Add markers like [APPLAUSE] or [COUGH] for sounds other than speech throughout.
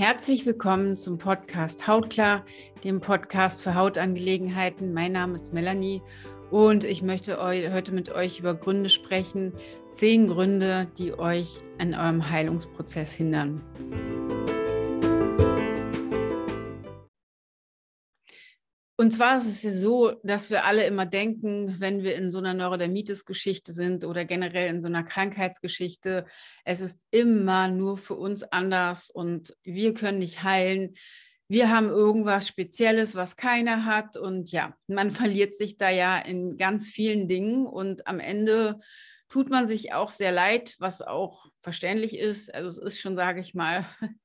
Herzlich willkommen zum Podcast Hautklar, dem Podcast für Hautangelegenheiten. Mein Name ist Melanie und ich möchte heute mit euch über Gründe sprechen. Zehn Gründe, die euch an eurem Heilungsprozess hindern. Und zwar ist es ja so, dass wir alle immer denken, wenn wir in so einer Neurodermitis-Geschichte sind oder generell in so einer Krankheitsgeschichte, es ist immer nur für uns anders und wir können nicht heilen. Wir haben irgendwas Spezielles, was keiner hat. Und ja, man [LAUGHS] verliert sich da ja in ganz vielen Dingen und am Ende tut man sich auch sehr leid, was auch verständlich ist. Also es ist schon, sage ich mal, [LAUGHS]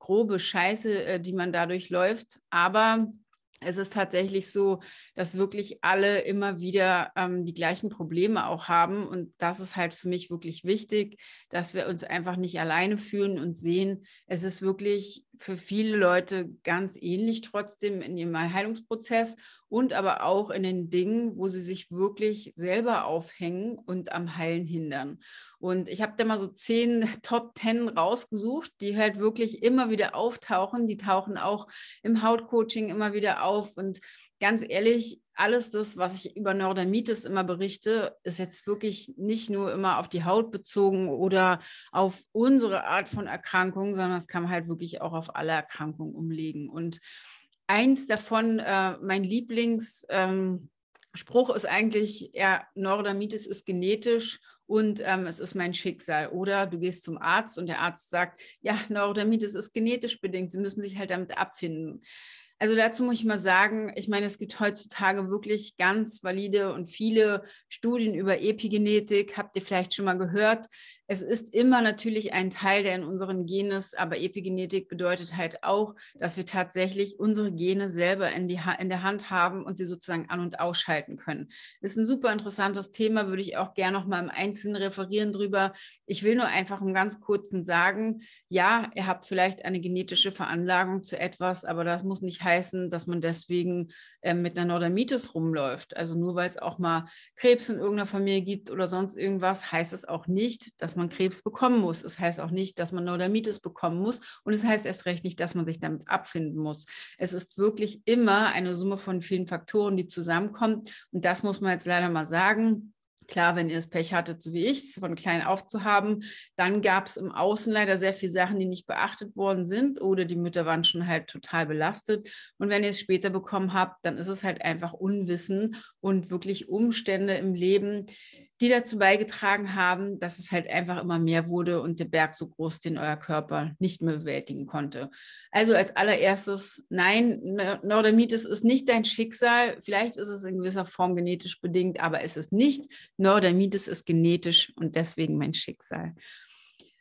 grobe Scheiße, äh, die man dadurch läuft. Aber es ist tatsächlich so, dass wirklich alle immer wieder ähm, die gleichen Probleme auch haben. Und das ist halt für mich wirklich wichtig, dass wir uns einfach nicht alleine fühlen und sehen, es ist wirklich für viele Leute ganz ähnlich trotzdem in ihrem Heilungsprozess und aber auch in den Dingen, wo sie sich wirklich selber aufhängen und am Heilen hindern. Und ich habe da mal so zehn [LAUGHS] Top Ten rausgesucht, die halt wirklich immer wieder auftauchen. Die tauchen auch im Hautcoaching immer wieder auf. Und ganz ehrlich, alles das, was ich über Neurodermitis immer berichte, ist jetzt wirklich nicht nur immer auf die Haut bezogen oder auf unsere Art von Erkrankung, sondern es kann halt wirklich auch auf alle Erkrankungen umlegen. Und eins davon, äh, mein Lieblingsspruch ähm, ist eigentlich, ja, Neurodermitis ist genetisch und ähm, es ist mein Schicksal. Oder du gehst zum Arzt und der Arzt sagt, ja, Neurodermitis ist genetisch bedingt, sie müssen sich halt damit abfinden. Also dazu muss ich mal sagen, ich meine, es gibt heutzutage wirklich ganz valide und viele Studien über Epigenetik. Habt ihr vielleicht schon mal gehört? Es ist immer natürlich ein Teil, der in unseren Genen ist, aber Epigenetik bedeutet halt auch, dass wir tatsächlich unsere Gene selber in, die in der Hand haben und sie sozusagen an- und ausschalten können. Ist ein super interessantes Thema, würde ich auch gerne noch mal im Einzelnen referieren drüber. Ich will nur einfach im ganz kurzen sagen, ja, ihr habt vielleicht eine genetische Veranlagung zu etwas, aber das muss nicht heißen, dass man deswegen äh, mit einer Neurodermitis rumläuft. Also nur weil es auch mal Krebs in irgendeiner Familie gibt oder sonst irgendwas, heißt es auch nicht, dass man Krebs bekommen muss. Es heißt auch nicht, dass man Neurodermitis bekommen muss. Und es heißt erst recht nicht, dass man sich damit abfinden muss. Es ist wirklich immer eine Summe von vielen Faktoren, die zusammenkommen. Und das muss man jetzt leider mal sagen. Klar, wenn ihr das Pech hattet, so wie ich es von klein auf zu haben, dann gab es im Außen leider sehr viele Sachen, die nicht beachtet worden sind oder die Mütter waren schon halt total belastet. Und wenn ihr es später bekommen habt, dann ist es halt einfach Unwissen und wirklich Umstände im Leben, die dazu beigetragen haben, dass es halt einfach immer mehr wurde und der Berg so groß, den euer Körper nicht mehr bewältigen konnte. Also als allererstes, nein, Neurodermitis ist nicht dein Schicksal. Vielleicht ist es in gewisser Form genetisch bedingt, aber es ist nicht. Neurodermitis ist genetisch und deswegen mein Schicksal.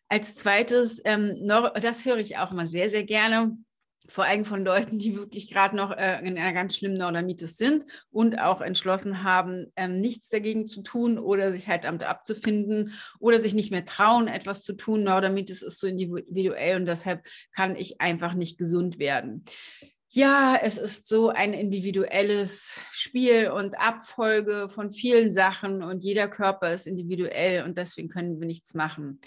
Als zweites, ähm, das höre ich auch immer sehr, sehr gerne vor allem von Leuten, die wirklich gerade noch äh, in einer ganz schlimmen Neurodermitis sind und auch entschlossen haben, ähm, nichts dagegen zu tun oder sich halt damit abzufinden oder sich nicht mehr trauen, etwas zu tun. Neurodermitis ist so individuell und deshalb kann ich einfach nicht gesund werden. Ja, es ist so ein individuelles Spiel und Abfolge von vielen Sachen und jeder Körper ist individuell und deswegen können wir nichts machen.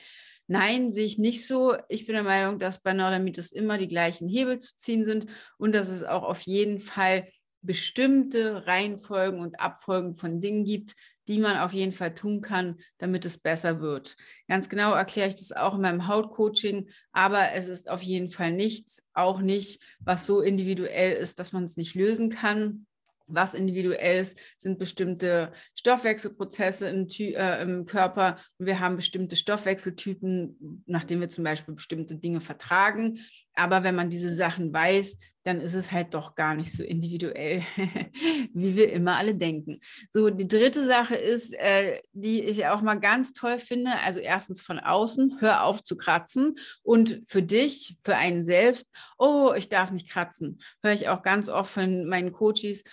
Nein, sehe ich nicht so. Ich bin der Meinung, dass bei Neurodermitis immer die gleichen Hebel zu ziehen sind und dass es auch auf jeden Fall bestimmte Reihenfolgen und Abfolgen von Dingen gibt, die man auf jeden Fall tun kann, damit es besser wird. Ganz genau erkläre ich das auch in meinem Hautcoaching, aber es ist auf jeden Fall nichts, auch nicht, was so individuell ist, dass man es nicht lösen kann was individuell ist, sind bestimmte Stoffwechselprozesse im, äh, im, Körper und wir haben bestimmte Stoffwechseltypen, nachdem wir zum Beispiel bestimmte Dinge vertragen. Aber wenn man diese Sachen weiß, dann ist es halt doch gar nicht so individuell, [LAUGHS] wie wir immer alle denken. So, die dritte Sache ist, äh, die ich auch mal ganz toll finde. Also erstens von außen, hör auf zu kratzen. Und für dich, für einen selbst, oh, ich darf nicht kratzen. Höre ich auch ganz oft von meinen Coaches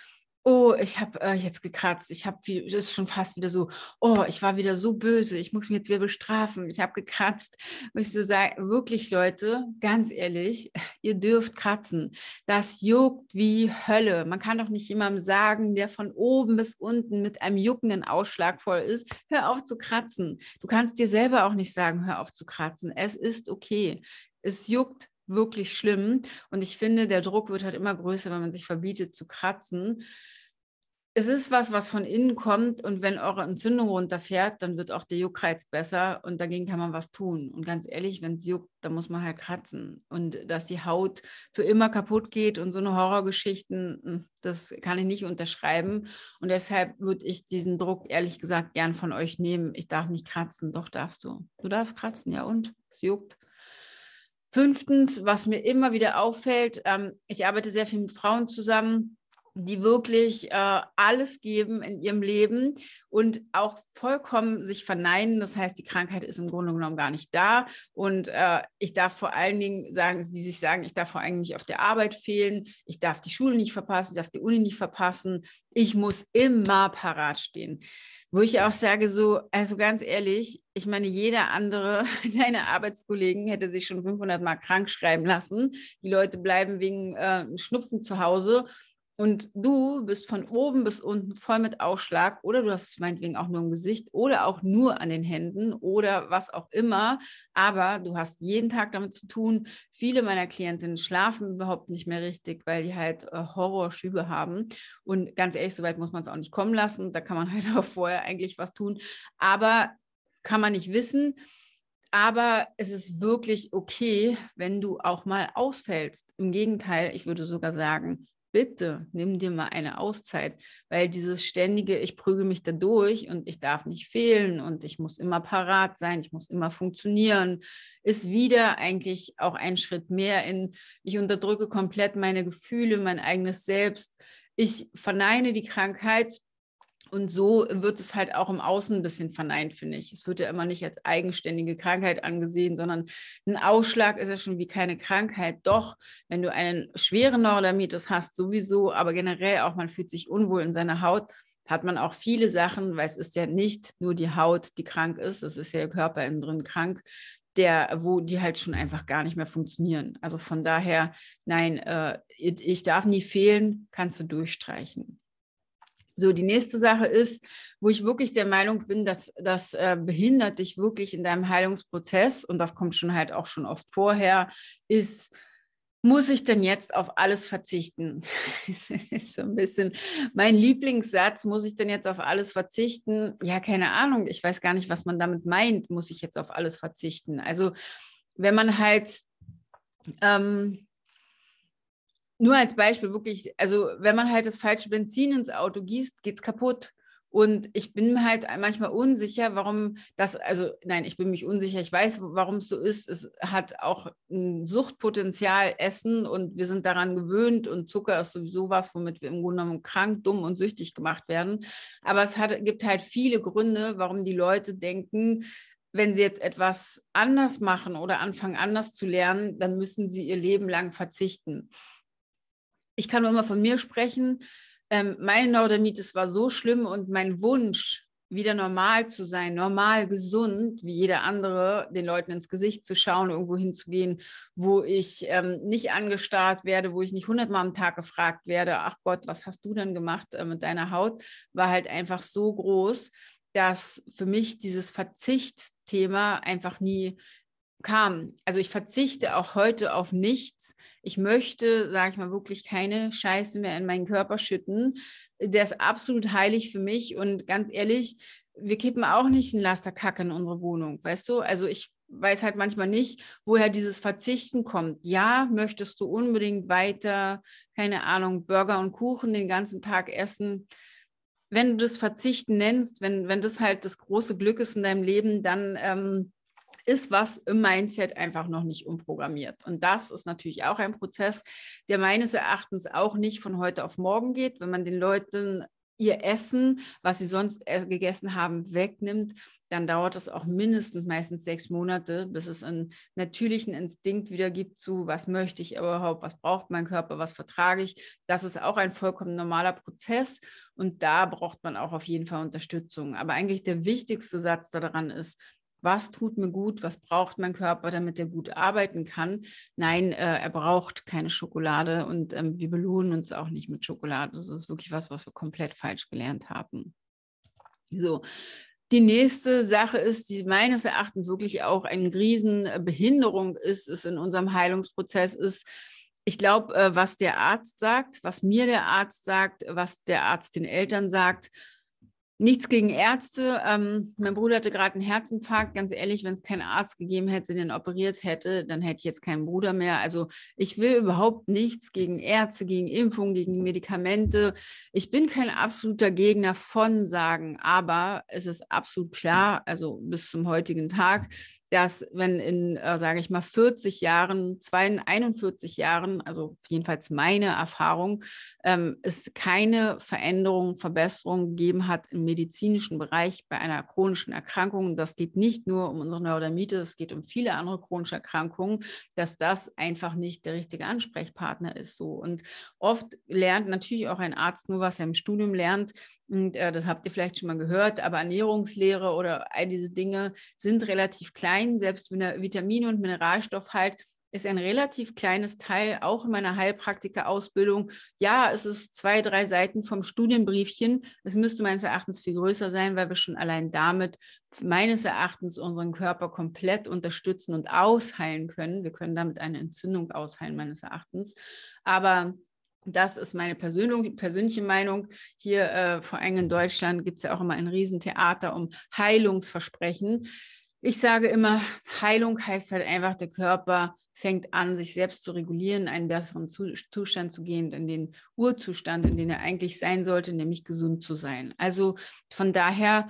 oh, ich habe äh, jetzt gekratzt, ich habe, das ist schon fast wieder so, oh, ich war wieder so böse, ich muss mich jetzt wieder bestrafen, ich habe gekratzt. Und ich so sage, wirklich Leute, ganz ehrlich, [LAUGHS] ihr dürft kratzen. Das juckt wie Hölle. Man kann doch nicht jemandem sagen, der von oben bis unten mit einem juckenden Ausschlag voll ist, hör auf zu kratzen. Du kannst dir selber auch nicht sagen, hör auf zu kratzen. Es ist okay. Es juckt wirklich schlimm. Und ich finde, der Druck wird halt immer größer, wenn man sich verbietet zu kratzen es ist was, was von innen kommt und wenn eure Entzündung runterfährt, dann wird auch der Juckreiz besser und dagegen kann man was tun. Und ganz ehrlich, wenn es juckt, dann muss man halt kratzen. Und dass die Haut für immer kaputt geht und so eine Horrorgeschichten, hm, das kann ich nicht unterschreiben. Und deshalb würde ich diesen Druck ehrlich gesagt gern von euch nehmen. Ich darf nicht kratzen, doch darfst du. Du darfst kratzen, ja und? Es juckt. Fünftens, was mir immer wieder auffällt, ähm, ich arbeite sehr viel mit Frauen zusammen die wirklich äh, alles geben in ihrem Leben und auch vollkommen sich verneinen. Das heißt, die Krankheit ist im Grunde genommen gar nicht da. Und äh, ich darf vor allen Dingen sagen, die sich sagen, ich darf vor allem nicht auf der Arbeit fehlen, ich darf die Schule nicht verpassen, ich darf die Uni nicht verpassen. Ich muss immer parat stehen. Wo ich auch sage, so, also ganz ehrlich, ich meine, jeder andere [LAUGHS] deiner Arbeitskollegen hätte sich schon 500 Mal krank schreiben lassen. Die Leute bleiben wegen äh, Schnupfen zu Hause und du bist von oben bis unten voll mit Ausschlag oder du hast meinetwegen auch nur im Gesicht oder auch nur an den Händen oder was auch immer. Aber du hast jeden Tag damit zu tun. Viele meiner Klientinnen schlafen überhaupt nicht mehr richtig, weil die halt äh, Horrorschübe haben. Und ganz ehrlich, so weit muss man es auch nicht kommen lassen. Da kann man [LAUGHS] halt auch vorher eigentlich was tun. Aber kann man nicht wissen. Aber es ist wirklich okay, wenn du auch mal ausfällst. Im Gegenteil, ich würde sogar sagen, bitte nimm dir mal eine Auszeit, weil dieses ständige, ich prüge mich da durch und ich darf nicht fehlen und ich muss immer parat sein, ich muss immer funktionieren, ist wieder eigentlich auch ein Schritt mehr in, ich unterdrücke komplett meine Gefühle, mein eigenes Selbst. Ich verneine die Krankheit und so wird es halt auch im Außen ein bisschen verneint, finde ich. Es wird ja immer nicht als eigenständige Krankheit angesehen, sondern ein Ausschlag ist ja schon wie keine Krankheit. Doch, wenn du einen schweren Neurodermitis hast, sowieso, aber generell auch, man fühlt sich unwohl in seiner Haut, hat man auch viele Sachen, weil es ist ja nicht nur die Haut, die krank ist, es ist ja der Körper innen drin krank, der, wo die halt schon einfach gar nicht mehr funktionieren. Also von daher, nein, äh, ich darf nie fehlen, kannst du durchstreichen. So, die nächste Sache ist, wo ich wirklich der Meinung bin, dass das äh, behindert dich wirklich in deinem Heilungsprozess und das kommt schon halt auch schon oft vorher, ist, muss ich denn jetzt auf alles verzichten? [LAUGHS] ist so ein bisschen mein Lieblingssatz, muss ich denn jetzt auf alles verzichten? Ja, keine Ahnung, ich weiß gar nicht, was man damit meint, muss ich jetzt auf alles verzichten? Also, wenn man halt ähm, nur als Beispiel wirklich, also wenn man halt das falsche Benzin ins Auto gießt, geht es kaputt. Und ich bin halt manchmal unsicher, warum das, also nein, ich bin mich unsicher, ich weiß, warum es so ist. Es hat auch ein Suchtpotenzial, Essen und wir sind daran gewöhnt und Zucker ist sowieso was, womit wir im Grunde genommen krank, dumm und süchtig gemacht werden. Aber es hat, gibt halt viele Gründe, warum die Leute denken, wenn sie jetzt etwas anders machen oder anfangen anders zu lernen, dann müssen sie ihr Leben lang verzichten ich kann nur immer von mir sprechen. Ähm, meine Neurodermitis war so schlimm und mein Wunsch, wieder normal zu sein, normal gesund, wie jeder andere, den Leuten ins Gesicht zu schauen, irgendwo hinzugehen, wo ich ähm, nicht angestarrt werde, wo ich nicht hundertmal am Tag gefragt werde, ach Gott, was hast du denn gemacht äh, mit deiner Haut, war halt einfach so groß, dass für mich dieses Verzichtthema einfach nie kam. Also ich verzichte auch heute auf nichts. Ich möchte, sage ich mal, wirklich keine Scheiße mehr in meinen Körper schütten. Der ist absolut heilig für mich und ganz ehrlich, wir kippen auch nicht ein Laster Kacke in unsere Wohnung, weißt du? Also ich weiß halt manchmal nicht, woher dieses Verzichten kommt. Ja, möchtest du unbedingt weiter, keine Ahnung, Burger und Kuchen den ganzen Tag essen? Wenn du das Verzichten nennst, wenn, wenn das halt das große Glück ist in deinem Leben, dann ähm, ist was im Mindset einfach noch nicht umprogrammiert. Und das ist natürlich auch ein Prozess, der meines Erachtens auch nicht von heute auf morgen geht. Wenn man den Leuten ihr Essen, was sie sonst gegessen haben, wegnimmt, dann dauert es auch mindestens meistens sechs Monate, bis es einen natürlichen Instinkt wieder gibt zu, was möchte ich überhaupt, was braucht mein Körper, was vertrage ich. Das ist auch ein vollkommen normaler Prozess und da braucht man auch auf jeden Fall Unterstützung. Aber eigentlich der wichtigste Satz daran ist, was tut mir gut, was braucht mein Körper, damit er gut arbeiten kann. Nein, äh, er braucht keine Schokolade und ähm, wir belohnen uns auch nicht mit Schokolade. Das ist wirklich was, was wir komplett falsch gelernt haben. So, Die nächste Sache ist, die meines Erachtens wirklich auch eine Riesenbehinderung ist, ist in unserem Heilungsprozess, ist, ich glaube, äh, was der Arzt sagt, was mir der Arzt sagt, was der Arzt den Eltern sagt, Nichts gegen Ärzte. Ähm, mein Bruder hatte gerade einen Herzinfarkt. Ganz ehrlich, wenn es keinen Arzt gegeben hätte, den operiert hätte, dann hätte ich jetzt keinen Bruder mehr. Also ich will überhaupt nichts gegen Ärzte, gegen Impfungen, gegen Medikamente. Ich bin kein absoluter Gegner von Sagen, aber es ist absolut klar, also bis zum heutigen Tag, dass wenn in, äh, sage ich mal, 40 Jahren, 41 Jahren, also jedenfalls meine Erfahrung, ähm, es keine Veränderung, Verbesserung gegeben hat im medizinischen Bereich bei einer chronischen Erkrankung. Das geht nicht nur um unsere Neurodermitis, es geht um viele andere chronische Erkrankungen, dass das einfach nicht der richtige Ansprechpartner ist. So. Und oft lernt natürlich auch ein Arzt nur, was er im Studium lernt, und äh, das habt ihr vielleicht schon mal gehört, aber Ernährungslehre oder all diese Dinge sind relativ klein. Selbst Vitamine und Mineralstoffhalt ist ein relativ kleines Teil, auch in meiner Heilpraktiker-Ausbildung. Ja, es ist zwei, drei Seiten vom Studienbriefchen. Es müsste meines Erachtens viel größer sein, weil wir schon allein damit meines Erachtens unseren Körper komplett unterstützen und ausheilen können. Wir können damit eine Entzündung ausheilen, meines Erachtens. Aber das ist meine persönliche Meinung. Hier, äh, vor allem in Deutschland, gibt es ja auch immer ein Riesentheater um Heilungsversprechen. Ich sage immer, Heilung heißt halt einfach, der Körper fängt an, sich selbst zu regulieren, in einen besseren Zustand zu gehen, in den Urzustand, in den er eigentlich sein sollte, nämlich gesund zu sein. Also von daher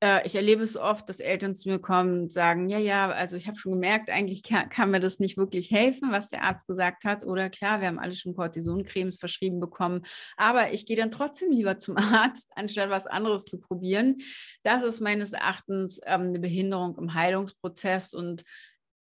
äh, ich erlebe es oft, dass Eltern zu mir kommen und sagen, ja, ja, also ich habe schon gemerkt, eigentlich kann, kann, mir das nicht wirklich helfen, was der Arzt gesagt hat. Oder klar, wir haben alle schon Cortisoncremes verschrieben bekommen, aber ich gehe dann trotzdem lieber zum [LAUGHS] Arzt, anstatt was anderes zu probieren. Das ist meines Erachtens ähm, eine Behinderung im Heilungsprozess und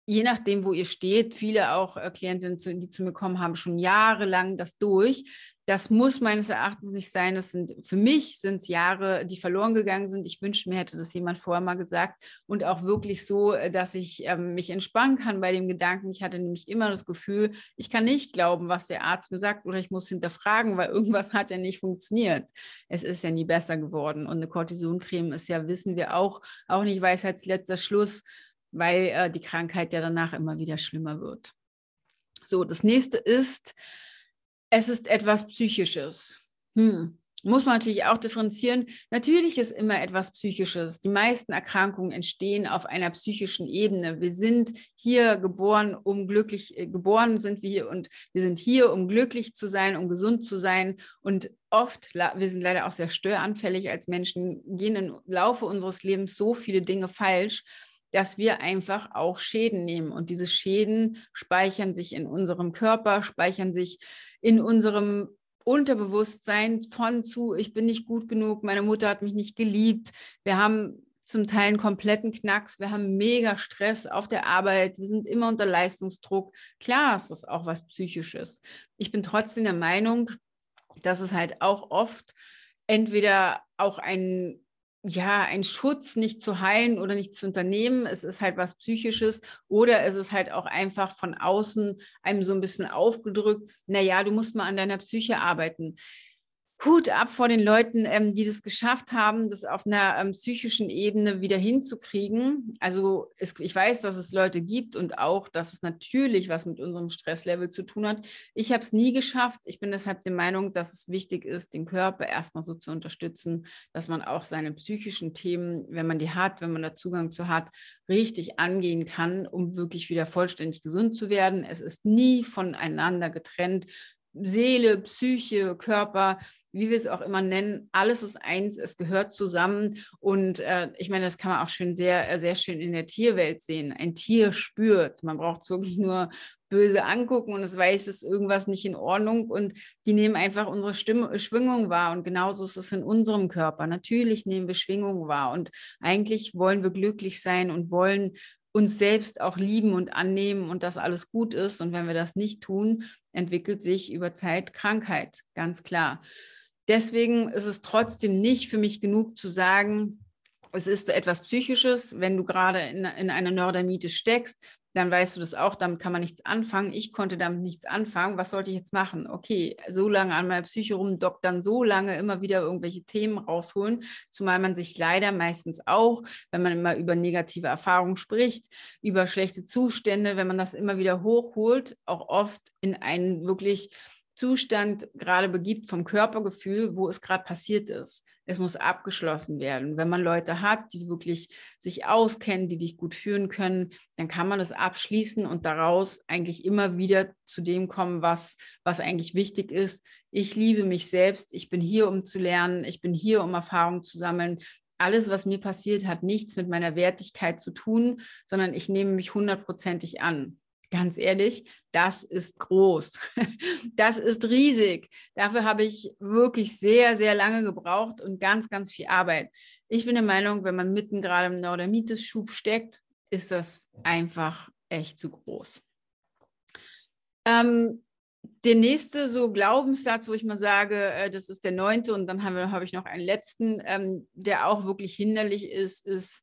je nachdem, wo ihr steht, viele auch äh, Klientinnen, die zu mir kommen, haben schon jahrelang das durch. Das muss meines Erachtens nicht sein. Das sind für mich sind es Jahre, die verloren gegangen sind. Ich wünschte mir hätte das jemand vorher mal gesagt und auch wirklich so, äh, dass ich ähm, mich entspannen kann bei dem Gedanken. Ich hatte nämlich immer das Gefühl, ich kann nicht glauben, was der Arzt mir sagt oder ich muss hinterfragen, weil [LAUGHS] irgendwas hat ja nicht funktioniert. Es ist ja nie besser geworden und eine Cortisoncreme ist ja, wissen wir auch, auch nicht Weisheitsletzter Schluss weil äh, die Krankheit ja danach immer wieder schlimmer wird. So, das nächste ist, es ist etwas Psychisches. Hm. Muss man natürlich auch differenzieren. Natürlich ist immer etwas Psychisches. Die meisten Erkrankungen entstehen auf einer psychischen Ebene. Wir sind hier geboren, um glücklich, äh, geboren sind wir hier und wir sind hier, um glücklich zu sein, um gesund zu sein. Und oft, wir sind leider auch sehr störanfällig als Menschen, gehen im Laufe unseres Lebens so viele Dinge falsch dass wir einfach auch Schäden nehmen. Und diese Schäden speichern sich in unserem Körper, speichern sich in unserem Unterbewusstsein von zu, ich bin nicht gut genug, meine Mutter hat mich nicht geliebt. Wir haben zum Teil einen kompletten Knacks, wir haben mega Stress auf der Arbeit, wir sind immer unter Leistungsdruck. Klar ist das auch was Psychisches. Ich bin trotzdem der Meinung, dass es halt auch oft entweder auch ein ja, ein Schutz nicht zu heilen oder nicht zu unternehmen. Es ist halt was Psychisches oder es ist halt auch einfach von außen einem so ein bisschen aufgedrückt, naja, du musst mal an deiner Psyche arbeiten. Hut ab vor den Leuten, ähm, die das geschafft haben, das auf einer ähm, psychischen Ebene wieder hinzukriegen. Also es, ich weiß, dass es Leute gibt und auch, dass es natürlich was mit unserem Stresslevel zu tun hat. Ich habe es nie geschafft. Ich bin deshalb der Meinung, dass es wichtig ist, den Körper erstmal so zu unterstützen, dass man auch seine psychischen Themen, wenn man die hat, wenn man da Zugang zu hat, richtig angehen kann, um wirklich wieder vollständig gesund zu werden. Es ist nie voneinander getrennt. Seele, Psyche, Körper, wie wir es auch immer nennen, alles ist eins, es gehört zusammen. Und äh, ich meine, das kann man auch schön sehr, äh, sehr schön in der Tierwelt sehen. Ein Tier spürt. Man braucht es wirklich nur böse angucken und es weiß, es ist irgendwas nicht in Ordnung und die nehmen einfach unsere Stimme, Schwingung wahr und genauso ist es in unserem Körper. Natürlich nehmen wir Schwingung wahr und eigentlich wollen wir glücklich sein und wollen uns selbst auch lieben und annehmen und dass alles gut ist. Und wenn wir das nicht tun, entwickelt sich über Zeit Krankheit, ganz klar. Deswegen ist es trotzdem nicht für mich genug zu sagen, es ist etwas Psychisches, wenn du gerade in, in einer Neurodermitis steckst, dann weißt du das auch, damit kann man nichts anfangen. Ich konnte damit nichts anfangen. Was sollte ich jetzt machen? Okay, so lange an meiner Psyche rumdoktern, so lange immer wieder irgendwelche Themen rausholen, zumal man sich leider meistens auch, wenn man immer über negative Erfahrungen spricht, über schlechte Zustände, wenn man das immer wieder hochholt, auch oft in einen wirklich Zustand gerade begibt vom Körpergefühl, wo es gerade passiert ist. Es muss abgeschlossen werden. Wenn man Leute hat, die wirklich sich auskennen, die dich gut führen können, dann kann man es abschließen und daraus eigentlich immer wieder zu dem kommen, was, was eigentlich wichtig ist. Ich liebe mich selbst. Ich bin hier, um zu lernen. Ich bin hier, um Erfahrungen zu sammeln. Alles, was mir passiert, hat nichts mit meiner Wertigkeit zu tun, sondern ich nehme mich hundertprozentig an ganz ehrlich, das ist groß. [LAUGHS] Das ist riesig. Dafür habe ich wirklich sehr, sehr lange gebraucht und ganz, ganz viel Arbeit. Ich bin der Meinung, wenn man mitten gerade im Neurodermitis-Schub steckt, ist das einfach echt zu groß. Ähm, der nächste so Glaubenssatz, wo ich mal sage, äh, das ist der neunte und dann habe, habe ich noch einen letzten, ähm, der auch wirklich hinderlich ist, ist,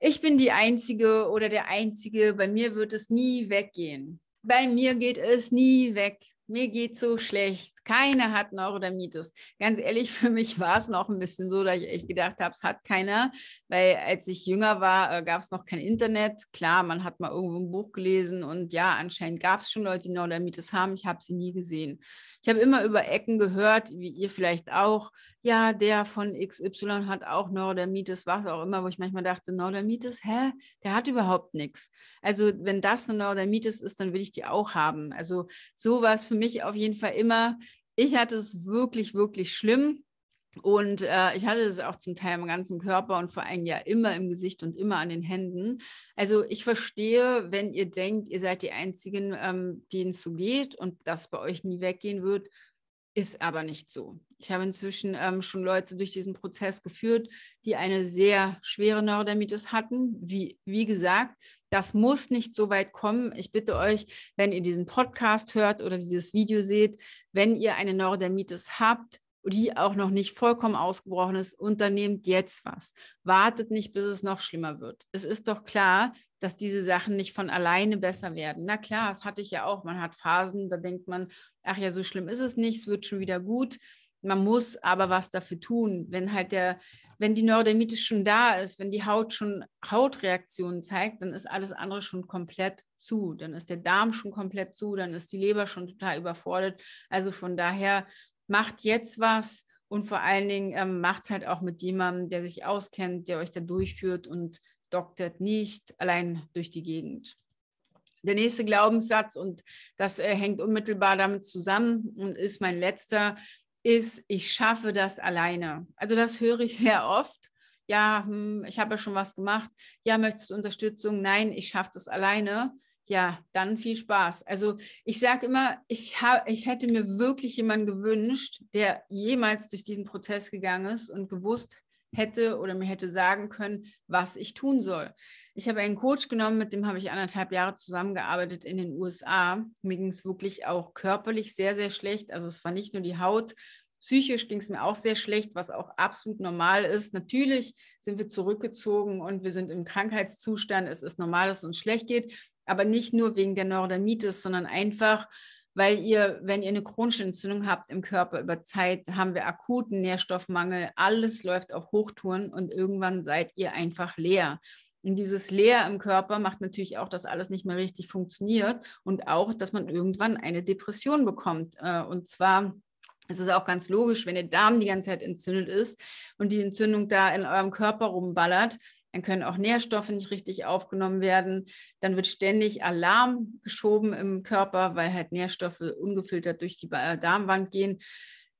ich bin die Einzige oder der Einzige, bei mir wird es nie weggehen. Bei mir geht es nie weg mir geht so schlecht, keiner hat Neurodermitis. Ganz ehrlich, für mich war es noch ein bisschen so, dass ich echt gedacht habe, es hat keiner, weil als ich jünger war, äh, gab es noch kein Internet. Klar, man hat mal irgendwo ein Buch gelesen und ja, anscheinend gab es schon Leute, die Neurodermitis haben. Ich habe sie nie gesehen. Ich habe immer über Ecken gehört, wie ihr vielleicht auch, ja, der von XY hat auch Neurodermitis, was auch immer, wo ich manchmal dachte, Neurodermitis, hä, der hat überhaupt nichts. Also wenn das eine Neurodermitis ist, dann will ich die auch haben. Also so war es für mich auf jeden Fall immer. Ich hatte es wirklich, wirklich schlimm. Und äh, ich hatte es auch zum Teil im ganzen Körper und vor allem ja immer im Gesicht und immer an den Händen. Also ich verstehe, wenn ihr denkt, ihr seid die Einzigen, ähm, denen es so geht und das bei euch nie weggehen wird, ist aber nicht so. Ich habe inzwischen ähm, schon Leute durch diesen Prozess geführt, die eine sehr schwere Neurodermitis hatten. Wie, wie gesagt, das muss nicht so weit kommen. Ich bitte euch, wenn ihr diesen Podcast hört oder dieses Video seht, wenn ihr eine Neurodermitis habt, die auch noch nicht vollkommen ausgebrochen ist, unternehmt jetzt was. Wartet nicht, bis es noch schlimmer wird. Es ist doch klar, dass diese Sachen nicht von alleine besser werden. Na klar, das hatte ich ja auch. Man hat Phasen, da denkt man, ach ja, so schlimm ist es nicht, es wird schon wieder gut. Man muss aber was dafür tun. Wenn halt der, wenn die Neurodermitis schon da ist, wenn die Haut schon Hautreaktionen zeigt, dann ist alles andere schon komplett zu. Dann ist der Darm schon komplett zu, dann ist die Leber schon total überfordert. Also von daher macht jetzt was und vor allen Dingen ähm, macht es halt auch mit jemandem, der sich auskennt, der euch da durchführt und doktert nicht allein durch die Gegend. Der nächste Glaubenssatz, und das äh, hängt unmittelbar damit zusammen und ist mein letzter, ist, ich schaffe das alleine. Also das höre ich sehr oft. Ja, hm, ich habe ja schon was gemacht. Ja, möchtest du Unterstützung? Nein, ich schaffe das alleine ja, dann viel Spaß. Also ich sage immer, ich, hab, ich hätte mir wirklich jemanden gewünscht, der jemals durch diesen Prozess gegangen ist und gewusst hätte oder mir hätte sagen können, was ich tun soll. Ich habe einen Coach genommen, mit dem habe ich anderthalb Jahre zusammengearbeitet in den USA. Mir ging es wirklich auch körperlich sehr, sehr schlecht. Also es war nicht nur die Haut, Psychisch ging es mir auch sehr schlecht, was auch absolut normal ist. Natürlich sind wir zurückgezogen und wir sind im Krankheitszustand. Es ist normal, dass es uns schlecht geht aber nicht nur wegen der Neurodermitis, sondern einfach, weil ihr, wenn ihr eine chronische Entzündung habt im Körper über Zeit, haben wir akuten Nährstoffmangel, alles läuft auf Hochtouren und irgendwann seid ihr einfach leer. Und dieses Leer im Körper macht natürlich auch, dass alles nicht mehr richtig funktioniert und auch, dass man irgendwann eine Depression bekommt. Äh, und zwar es ist auch ganz logisch, wenn der Darm die ganze Zeit entzündet ist und die Entzündung da in eurem Körper rumballert, dann können auch Nährstoffe nicht richtig aufgenommen werden. Dann wird ständig Alarm geschoben im Körper, weil halt Nährstoffe ungefiltert durch die Darmwand gehen.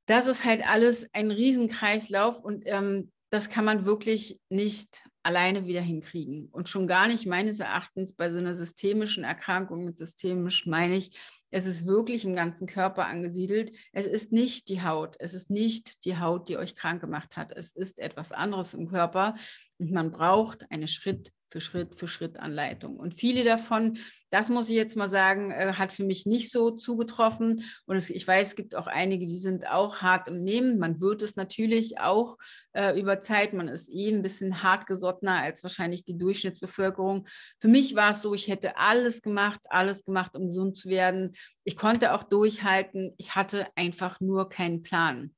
Das ist halt alles ein Riesenkreislauf und ähm, das kann man wirklich nicht alleine wieder hinkriegen. Und schon gar nicht meines Erachtens bei so einer systemischen Erkrankung, mit systemisch meine ich, es ist wirklich im ganzen Körper angesiedelt. Es ist nicht die Haut. Es ist nicht die Haut, die euch krank gemacht hat. Es ist etwas anderes im Körper. Und man braucht eine Schritt für Schritt für Schritt Anleitung. Und viele davon, das muss ich jetzt mal sagen, äh, hat für mich nicht so zugetroffen. Und es, ich weiß, es gibt auch einige, die sind auch hart im Nehmen. Man wird es natürlich auch äh, über Zeit. Man ist eh ein bisschen hartgesottener als wahrscheinlich die Durchschnittsbevölkerung. Für mich war es so, ich hätte alles gemacht, alles gemacht, um gesund zu werden. Ich konnte auch durchhalten. Ich hatte einfach nur keinen Plan.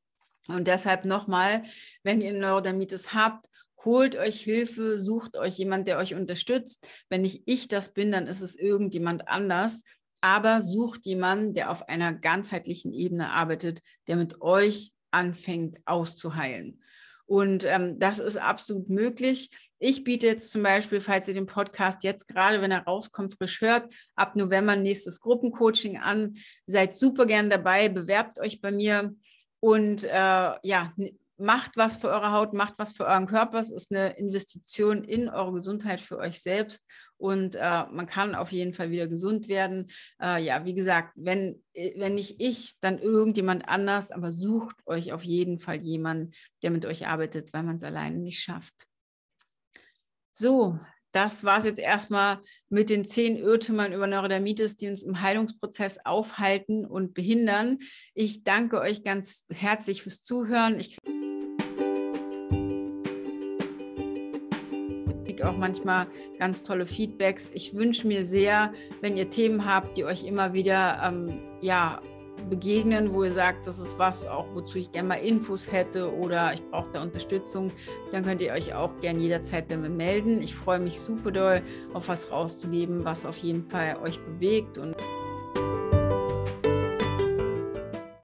Und deshalb nochmal, wenn ihr Neurodermitis habt, holt euch Hilfe, sucht euch jemand, der euch unterstützt. Wenn nicht ich das bin, dann ist es irgendjemand anders. Aber sucht jemanden, der auf einer ganzheitlichen Ebene arbeitet, der mit euch anfängt auszuheilen. Und ähm, das ist absolut möglich. Ich biete jetzt zum Beispiel, falls ihr den Podcast jetzt gerade, wenn er rauskommt, frisch hört, ab November nächstes Gruppencoaching an. Seid super gern dabei, bewerbt euch bei mir und äh, ja, macht was für eure Haut, macht was für euren Körper. Es ist eine Investition in eure Gesundheit für euch selbst und äh, man kann auf jeden Fall wieder gesund werden. Äh, ja, wie gesagt, wenn, äh, wenn nicht ich, dann irgendjemand anders, aber sucht euch auf jeden Fall jemanden, der mit euch arbeitet, weil man es alleine nicht schafft. So, das war es jetzt erstmal mit den zehn Irrtümern über Neurodermitis, die uns im Heilungsprozess aufhalten und behindern. Ich danke euch ganz herzlich fürs Zuhören. Ich kriege auch manchmal ganz tolle Feedbacks. Ich wünsche mir sehr, wenn ihr Themen habt, die euch immer wieder ähm, ja, begegnen, wo ihr sagt, das ist was, auch wozu ich gerne mal Infos hätte oder ich brauche da Unterstützung, dann könnt ihr euch auch gerne jederzeit bei mir melden. Ich freue mich super doll, auf was rauszugeben, was auf jeden Fall euch bewegt und